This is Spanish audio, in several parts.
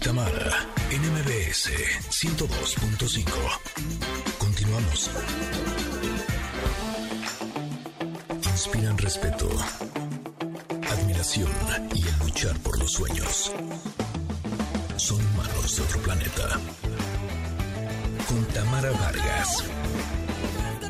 Tamara en MBS 102.5. Continuamos. Inspiran respeto, admiración y el luchar por los sueños. Son humanos de otro planeta. Con Tamara Vargas. De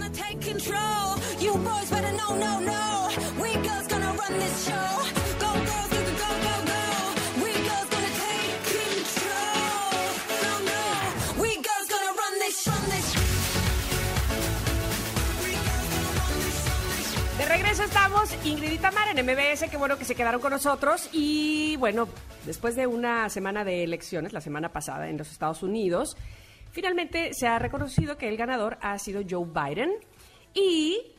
Ingrid y Tamara en MBS, qué bueno que se quedaron con nosotros. Y bueno, después de una semana de elecciones, la semana pasada en los Estados Unidos, finalmente se ha reconocido que el ganador ha sido Joe Biden. Y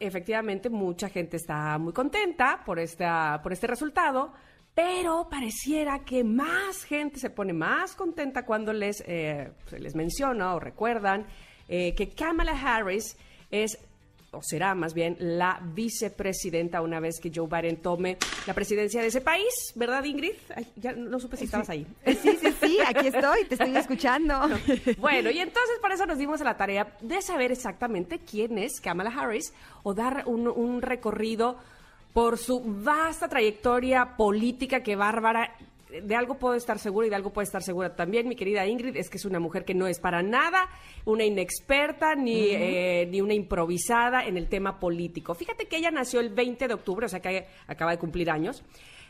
efectivamente mucha gente está muy contenta por, esta, por este resultado, pero pareciera que más gente se pone más contenta cuando les, eh, les menciona o recuerdan eh, que Kamala Harris es o será más bien la vicepresidenta una vez que Joe Biden tome la presidencia de ese país, ¿verdad Ingrid? Ay, ya no supe si estabas ahí. Sí, sí, sí, aquí estoy, te estoy escuchando. Bueno, y entonces por eso nos dimos a la tarea de saber exactamente quién es Kamala Harris o dar un, un recorrido por su vasta trayectoria política que bárbara de algo puedo estar segura y de algo puede estar segura también, mi querida Ingrid, es que es una mujer que no es para nada una inexperta ni, eh, ni una improvisada en el tema político. Fíjate que ella nació el 20 de octubre, o sea que acaba de cumplir años,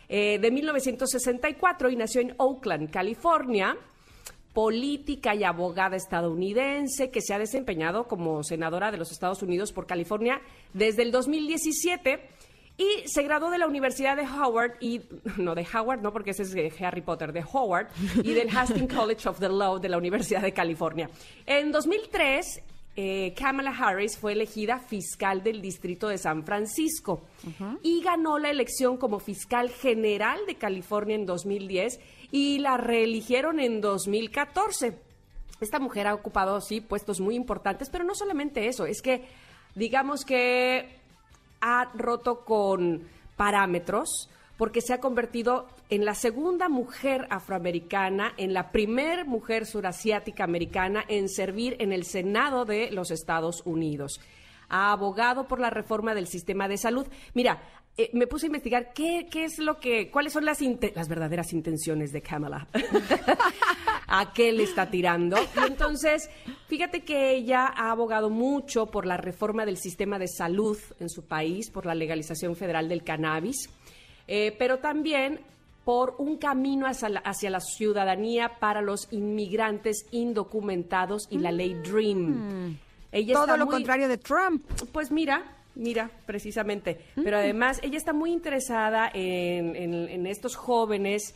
eh, de 1964 y nació en Oakland, California política y abogada estadounidense que se ha desempeñado como senadora de los Estados Unidos por California desde el 2017 y se graduó de la Universidad de Howard y no de Howard, no porque ese es Harry Potter, de Howard y del Hastings College of the Law de la Universidad de California. En 2003 eh, Kamala Harris fue elegida fiscal del Distrito de San Francisco y ganó la elección como fiscal general de California en 2010 y la reeligieron en 2014. Esta mujer ha ocupado, sí, puestos muy importantes, pero no solamente eso, es que digamos que ha roto con parámetros porque se ha convertido en la segunda mujer afroamericana, en la primer mujer surasiática americana en servir en el Senado de los Estados Unidos. Ha abogado por la reforma del sistema de salud. Mira, eh, me puse a investigar qué, qué, es lo que, cuáles son las, las verdaderas intenciones de Kamala. ¿A qué le está tirando? Y entonces, fíjate que ella ha abogado mucho por la reforma del sistema de salud en su país, por la legalización federal del cannabis, eh, pero también por un camino hacia la, hacia la, ciudadanía para los inmigrantes indocumentados y la ley DREAM. Mm. Ella Todo lo contrario de Trump. Pues mira, Mira, precisamente. Pero además, ella está muy interesada en, estos jóvenes,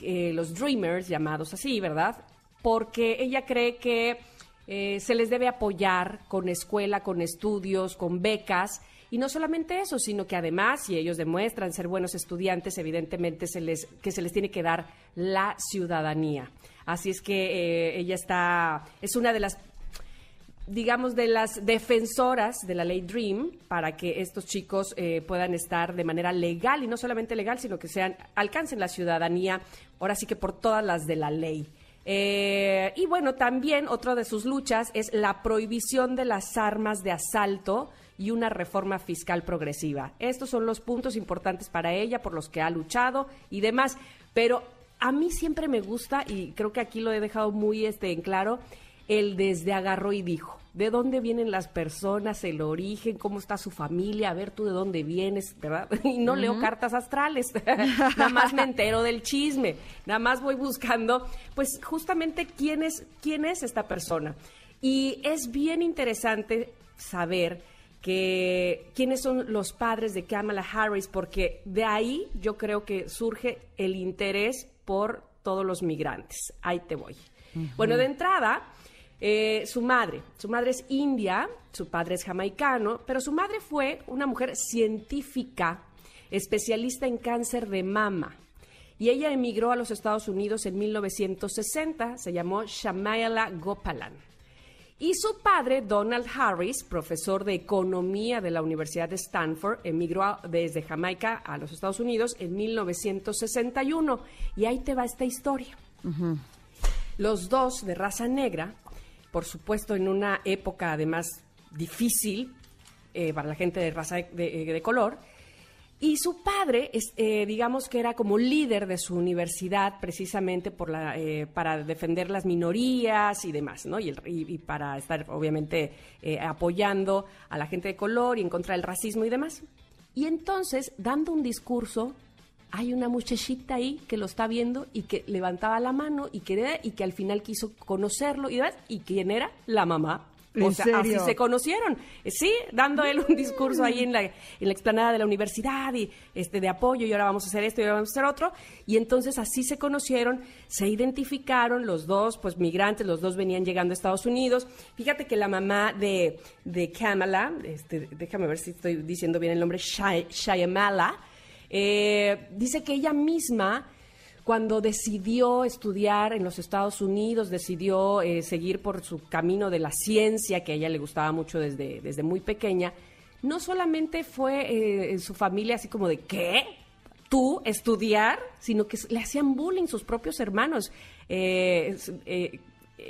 los Dreamers, llamados así, ¿verdad? Porque ella cree que eh, se les debe apoyar con escuela, con estudios, con becas. Y no solamente eso, sino que además, si ellos demuestran ser buenos estudiantes, evidentemente se les, que se les tiene que dar la ciudadanía. Así es que eh, ella está, es una de las digamos, de las defensoras de la ley DREAM para que estos chicos eh, puedan estar de manera legal y no solamente legal, sino que sean alcancen la ciudadanía, ahora sí que por todas las de la ley. Eh, y bueno, también otra de sus luchas es la prohibición de las armas de asalto y una reforma fiscal progresiva. Estos son los puntos importantes para ella, por los que ha luchado y demás. Pero a mí siempre me gusta, y creo que aquí lo he dejado muy este, en claro, el desde agarró y dijo. ¿De dónde vienen las personas, el origen, cómo está su familia? A ver tú de dónde vienes, ¿verdad? Y no leo cartas astrales, nada más me entero del chisme, nada más voy buscando, pues justamente quién es, quién es esta persona. Y es bien interesante saber que quiénes son los padres de Kamala Harris, porque de ahí yo creo que surge el interés por todos los migrantes. Ahí te voy. Bueno, de entrada, eh, su madre, su madre es india, su padre es jamaicano, pero su madre fue una mujer científica, especialista en cáncer de mama. Y ella emigró a los Estados Unidos en 1960, se llamó Shamayala Gopalan. Y su padre, Donald Harris, profesor de economía de la Universidad de Stanford, emigró desde Jamaica a los Estados Unidos en 1961. Y ahí te va esta historia. Los dos de raza negra, por supuesto en una época además difícil eh, para la gente de raza de, de color, y su padre, eh, digamos que era como líder de su universidad precisamente por la, eh, para defender las minorías y demás, ¿no? Y, para estar, obviamente, eh, apoyando a la gente de color y en contra del racismo y demás. Y entonces, dando un discurso, hay una muchachita ahí que lo está viendo y que levantaba la mano y que, y que al final quiso conocerlo y, ¿y quién era? La mamá o sea, así se conocieron. Sí, dando él un discurso ahí en la, en la explanada de la universidad y este de apoyo y ahora vamos a hacer esto y ahora vamos a hacer otro. Y entonces así se conocieron, se identificaron los dos, pues migrantes, los dos venían llegando a Estados Unidos. Fíjate que la mamá de, de Kamala, este, déjame ver si estoy diciendo bien el nombre, Shyamala, eh, dice que ella misma cuando decidió estudiar en los Estados Unidos, decidió eh, seguir por su camino de la ciencia, que a ella le gustaba mucho desde, desde muy pequeña, no solamente fue eh, en su familia así como de, ¿qué? ¿Tú estudiar? Sino que le hacían bullying sus propios hermanos.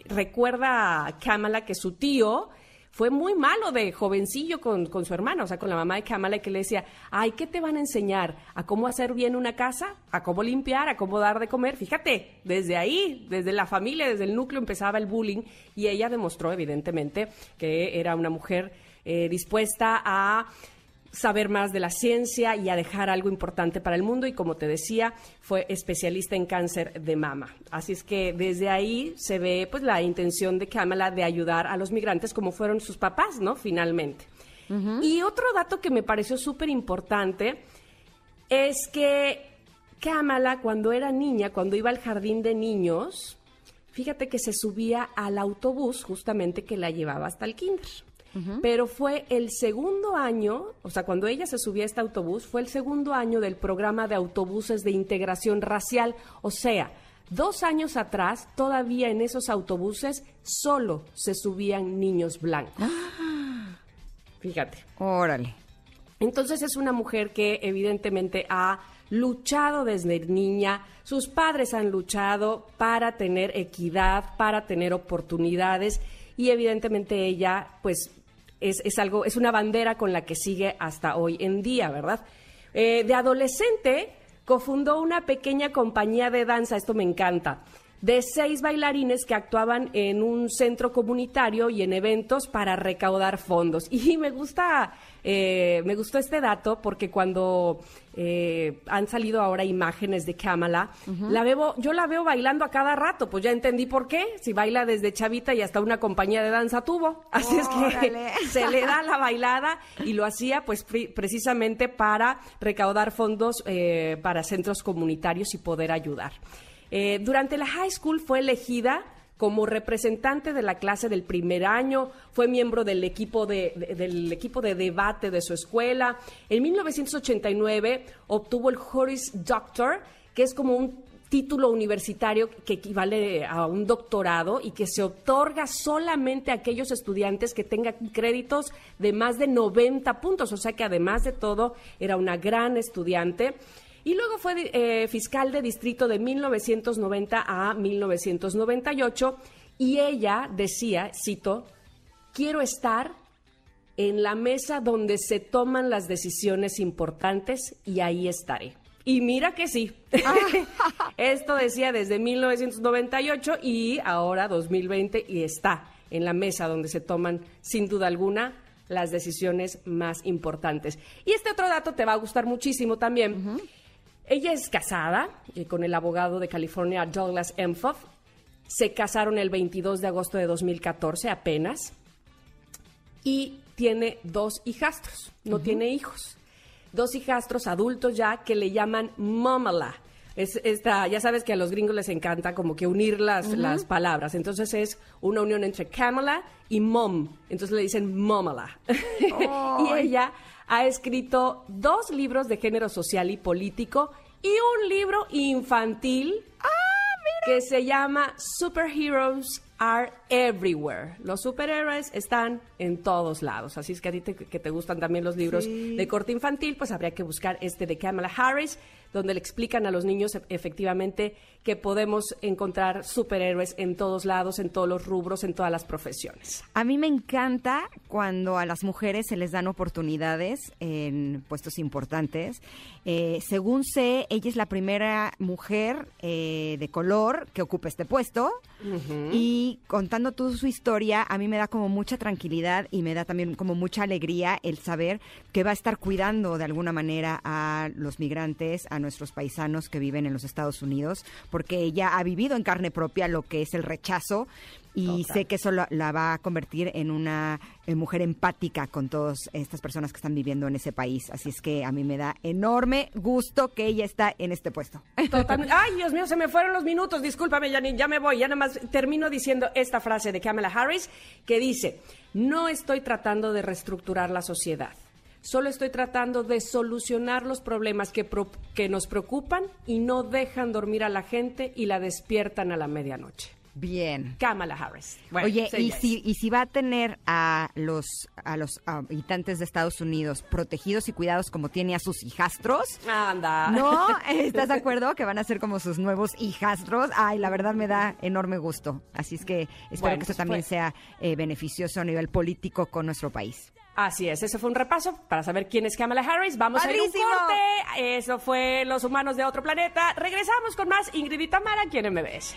Recuerda a Kamala que su tío fue muy malo de jovencillo con, con, su hermana, o sea, con la mamá de Kamala, que le decía, ay, ¿qué te van a enseñar? ¿A cómo hacer bien una casa? ¿A cómo limpiar? ¿A cómo dar de comer? Fíjate, desde ahí, desde la familia, desde el núcleo empezaba el bullying y ella demostró, evidentemente, que era una mujer eh, dispuesta a saber más de la ciencia y a dejar algo importante para el mundo y como te decía, fue especialista en cáncer de mama. Así es que desde ahí se ve pues la intención de Kamala de ayudar a los migrantes como fueron sus papás, ¿no? Finalmente. Y otro dato que me pareció súper importante es que Kamala cuando era niña, cuando iba al jardín de niños, fíjate que se subía al autobús justamente que la llevaba hasta el kinder pero fue el segundo año, o sea, cuando ella se subía a este autobús, fue el segundo año del programa de autobuses de integración racial, o sea, dos años atrás, todavía en esos autobuses solo se subían niños blancos. Fíjate. Órale. Entonces es una mujer que evidentemente ha luchado desde niña, sus padres han luchado para tener equidad, para tener oportunidades y evidentemente ella pues es, algo, es una bandera con la que sigue hasta hoy en día, ¿verdad? Eh, de adolescente cofundó una pequeña compañía de danza, esto me encanta, de seis bailarines que actuaban en un centro comunitario y en eventos para recaudar fondos. Y me gusta eh, me gustó este dato porque cuando eh, han salido ahora imágenes de Kamala, la veo, yo la veo bailando a cada rato, pues ya entendí por qué, si baila desde chavita y hasta una compañía de danza tuvo. Así es que se le da la bailada y lo hacía pues precisamente para recaudar fondos eh, para centros comunitarios y poder ayudar. Durante la high school fue elegida como representante de la clase del primer año, fue miembro del equipo de, del equipo de debate de su escuela. En 1989 obtuvo el Horace Doctor, que es como un título universitario que equivale a un doctorado y que se otorga solamente a aquellos estudiantes que tengan créditos de más de 90 puntos, o sea que además de todo era una gran estudiante. Y luego fue eh, fiscal de distrito de 1990 a 1998 y ella decía, cito, quiero estar en la mesa donde se toman las decisiones importantes y ahí estaré. Y mira que sí. Ah. Esto decía desde 1998 y ahora 2020 y está en la mesa donde se toman sin duda alguna las decisiones más importantes. Y este otro dato te va a gustar muchísimo también. Ella es casada eh, con el abogado de California Douglas Emhoff. Se casaron el 22 de agosto de 2014 apenas. Y tiene dos hijastros, no tiene hijos. Dos hijastros adultos ya que le llaman Momala. Es esta, ya sabes que a los gringos les encanta como que unir las, las palabras. Entonces es una unión entre Kamala y Mom. Entonces le dicen Momala. y ella ha escrito dos libros de género social y político y un libro infantil ah, que se llama Superheroes Are everywhere. Los superhéroes están en todos lados. Así es que a ti te, que te gustan también los libros de corte infantil, pues habría que buscar este de Kamala Harris, donde le explican a los niños e, efectivamente que podemos encontrar superhéroes en todos lados, en todos los rubros, en todas las profesiones. A mí me encanta cuando a las mujeres se les dan oportunidades en puestos importantes. Eh, según sé, ella es la primera mujer eh, de color que ocupa este puesto y contando toda su historia, a mí me da como mucha tranquilidad y me da también como mucha alegría el saber que va a estar cuidando de alguna manera a los migrantes, a nuestros paisanos que viven en los Estados Unidos, porque ella ha vivido en carne propia lo que es el rechazo y sé que eso la, va a convertir en una mujer empática con todas estas personas que están viviendo en ese país. Así es que a mí me da enorme gusto que ella está en este puesto. Ay, Dios mío, se me fueron los minutos. Discúlpame, Janine, ya me voy. Ya nada más termino diciendo esta frase de Kamala Harris que dice, no estoy tratando de reestructurar la sociedad. Solo estoy tratando de solucionar los problemas que, que nos preocupan y no dejan dormir a la gente y la despiertan a la medianoche. Bien. Kamala Harris. Oye, ¿y si, ¿y si va a tener a los, a los habitantes de Estados Unidos protegidos y cuidados como tiene a sus hijastros? Anda. ¿No? ¿Estás de acuerdo? Que van a ser como sus nuevos hijastros. Ay, la verdad me da enorme gusto. Así es que espero que esto también pues sea eh, beneficioso a nivel político con nuestro país. Así es, ese fue un repaso para saber quién es Kamala Harris. Vamos a ir un corte. Eso fue Los Humanos de Otro Planeta. Regresamos con más Ingrid y Tamara aquí en MBS.